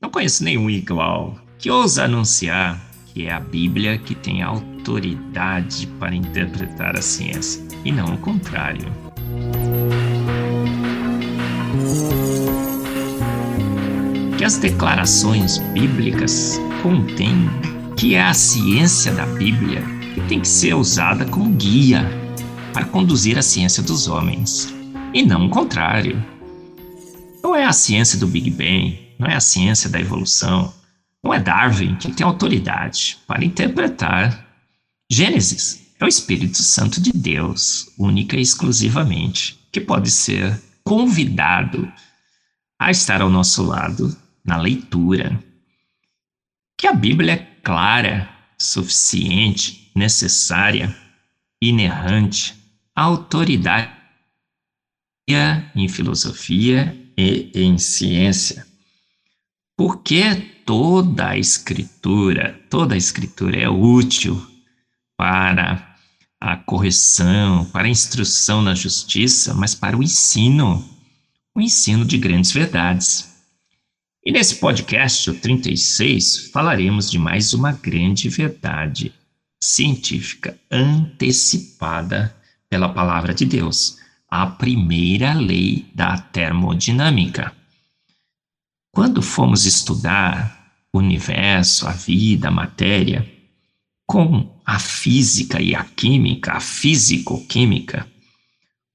não conheço nenhum igual, que ousa anunciar que é a Bíblia que tem autoridade para interpretar a ciência, e não o contrário. Que as declarações bíblicas contêm que é a ciência da Bíblia que tem que ser usada como guia para conduzir a ciência dos homens, e não o contrário. Não é a ciência do Big Bang, não é a ciência da evolução, não é Darwin que tem autoridade para interpretar Gênesis. É o Espírito Santo de Deus, única e exclusivamente, que pode ser convidado a estar ao nosso lado na leitura. Que a Bíblia é clara, suficiente, necessária, inerrante, autoridade em filosofia e em ciência. Porque toda a escritura, toda a escritura é útil para a correção, para a instrução na justiça, mas para o ensino, o ensino de grandes verdades. E nesse podcast, o 36, falaremos de mais uma grande verdade científica antecipada pela palavra de Deus, a primeira lei da termodinâmica. Quando fomos estudar o universo, a vida, a matéria, com a física e a química, a físico-química,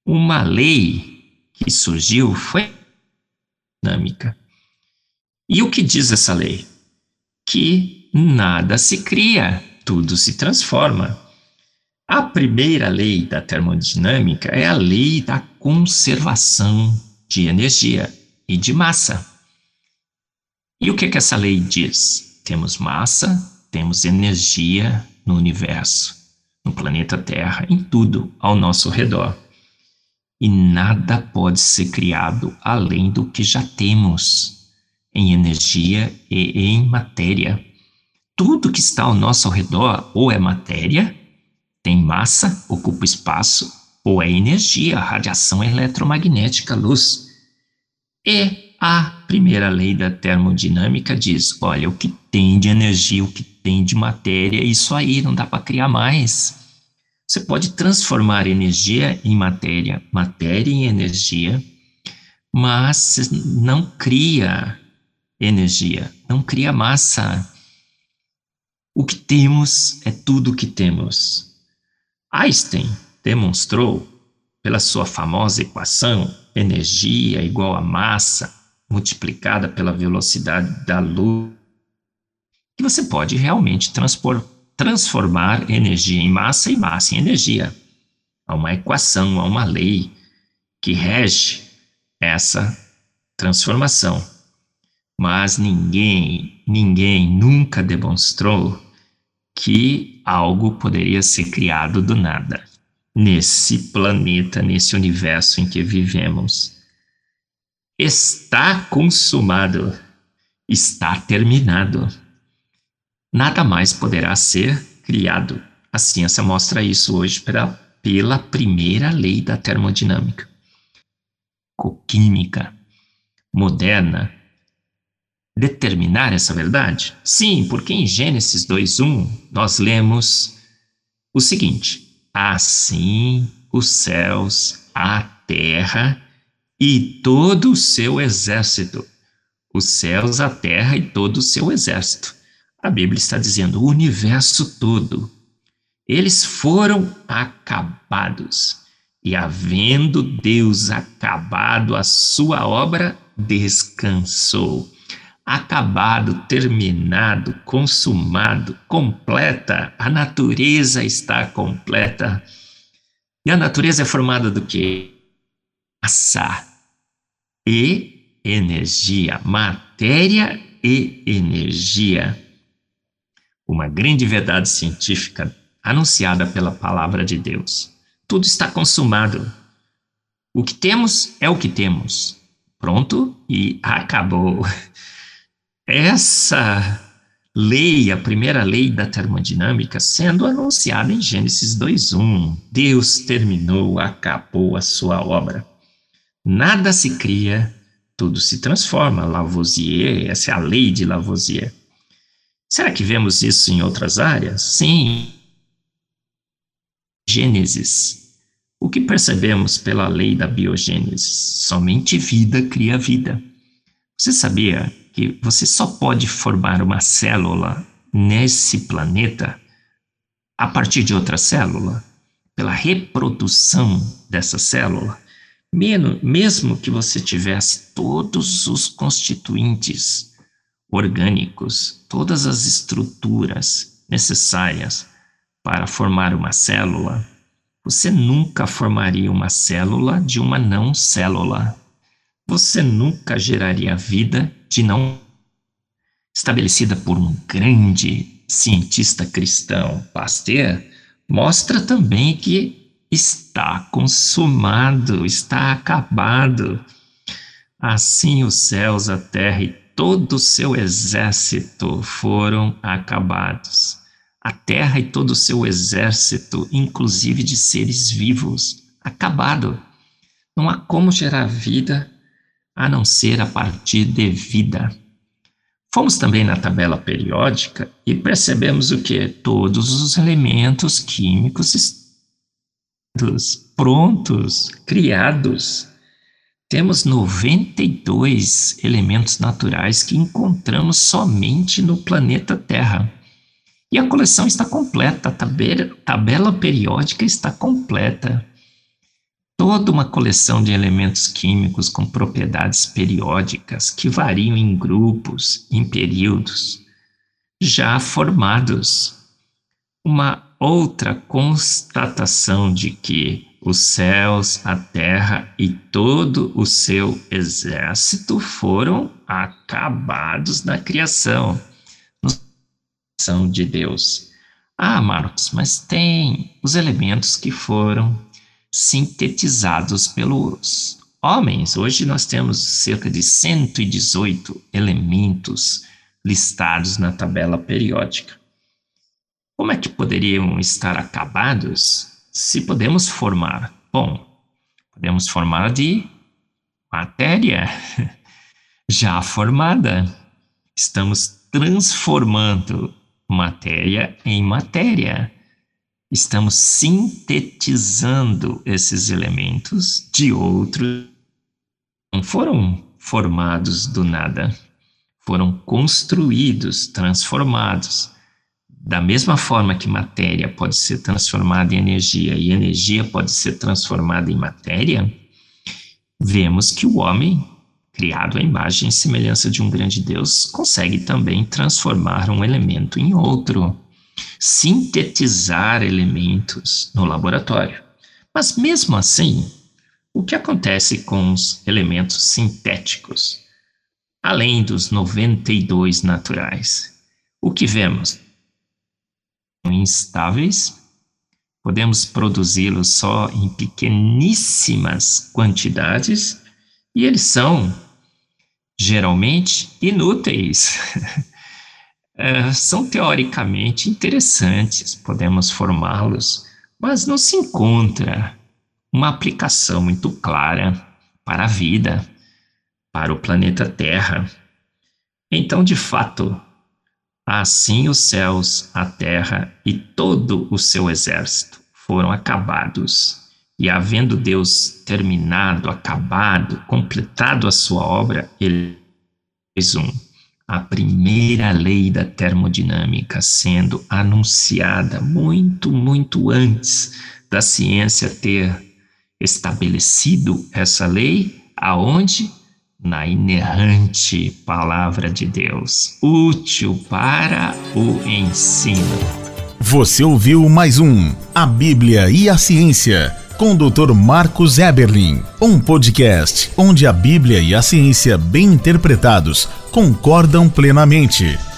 uma lei que surgiu foi dinâmica. E o que diz essa lei? Que nada se cria, tudo se transforma. A primeira lei da termodinâmica é a lei da conservação de energia e de massa. E o que, que essa lei diz? Temos massa, temos energia no universo, no planeta Terra, em tudo ao nosso redor. E nada pode ser criado além do que já temos em energia e em matéria. Tudo que está ao nosso redor ou é matéria tem massa, ocupa espaço, ou é energia, radiação eletromagnética, luz. E a primeira lei da termodinâmica diz: olha, o que tem de energia, o que tem de matéria, isso aí não dá para criar mais. Você pode transformar energia em matéria, matéria em energia, mas não cria energia, não cria massa. O que temos é tudo o que temos. Einstein demonstrou, pela sua famosa equação, energia igual a massa multiplicada pela velocidade da luz, que você pode realmente transformar energia em massa e massa em energia. Há uma equação, há uma lei que rege essa transformação. Mas ninguém, ninguém nunca demonstrou que algo poderia ser criado do nada nesse planeta, nesse universo em que vivemos. Está consumado, está terminado. Nada mais poderá ser criado. A ciência mostra isso hoje pela, pela primeira lei da termodinâmica. Química moderna determinar essa verdade? Sim, porque em Gênesis 2:1 nós lemos o seguinte: Assim os céus, a terra e todo o seu exército. Os céus, a terra e todo o seu exército. A Bíblia está dizendo o universo todo. Eles foram acabados. E havendo Deus acabado a sua obra, descansou acabado, terminado, consumado, completa. A natureza está completa. E a natureza é formada do que? Massa e energia, matéria e energia. Uma grande verdade científica anunciada pela palavra de Deus. Tudo está consumado. O que temos é o que temos. Pronto e acabou. Essa lei, a primeira lei da termodinâmica, sendo anunciada em Gênesis 2:1. Deus terminou, acabou a sua obra. Nada se cria, tudo se transforma. Lavoisier, essa é a lei de Lavoisier. Será que vemos isso em outras áreas? Sim. Gênesis. O que percebemos pela lei da biogênese? Somente vida cria vida. Você sabia que você só pode formar uma célula nesse planeta a partir de outra célula? Pela reprodução dessa célula? Mesmo que você tivesse todos os constituintes orgânicos, todas as estruturas necessárias para formar uma célula, você nunca formaria uma célula de uma não célula. Você nunca geraria vida de não estabelecida por um grande cientista cristão, Pasteur, mostra também que está consumado, está acabado. Assim os céus, a terra e todo o seu exército foram acabados. A terra e todo o seu exército, inclusive de seres vivos, acabado. Não há como gerar vida a não ser a partir de vida. Fomos também na tabela periódica e percebemos o que? Todos os elementos químicos prontos, criados. Temos 92 elementos naturais que encontramos somente no planeta Terra. E a coleção está completa, a tabela, tabela periódica está completa. Toda uma coleção de elementos químicos com propriedades periódicas que variam em grupos, em períodos, já formados. Uma outra constatação de que os céus, a terra e todo o seu exército foram acabados na criação, no de Deus. Ah, Marcos, mas tem os elementos que foram sintetizados pelos homens. Hoje nós temos cerca de 118 elementos listados na tabela periódica. Como é que poderiam estar acabados se podemos formar? Bom, podemos formar de matéria já formada. Estamos transformando matéria em matéria. Estamos sintetizando esses elementos de outros. Não foram formados do nada, foram construídos, transformados da mesma forma que matéria pode ser transformada em energia e energia pode ser transformada em matéria, vemos que o homem, criado à imagem e semelhança de um grande Deus, consegue também transformar um elemento em outro, sintetizar elementos no laboratório. Mas mesmo assim, o que acontece com os elementos sintéticos, além dos 92 naturais? O que vemos? Instáveis, podemos produzi-los só em pequeníssimas quantidades e eles são geralmente inúteis. é, são teoricamente interessantes, podemos formá-los, mas não se encontra uma aplicação muito clara para a vida, para o planeta Terra. Então, de fato, Assim os céus, a terra e todo o seu exército foram acabados. E havendo Deus terminado, acabado, completado a sua obra, ele fez um. A primeira lei da termodinâmica sendo anunciada muito, muito antes da ciência ter estabelecido essa lei, aonde? Na inerrante palavra de Deus, útil para o ensino. Você ouviu mais um A Bíblia e a Ciência com o Dr. Marcos Eberlin, um podcast onde a Bíblia e a ciência, bem interpretados, concordam plenamente.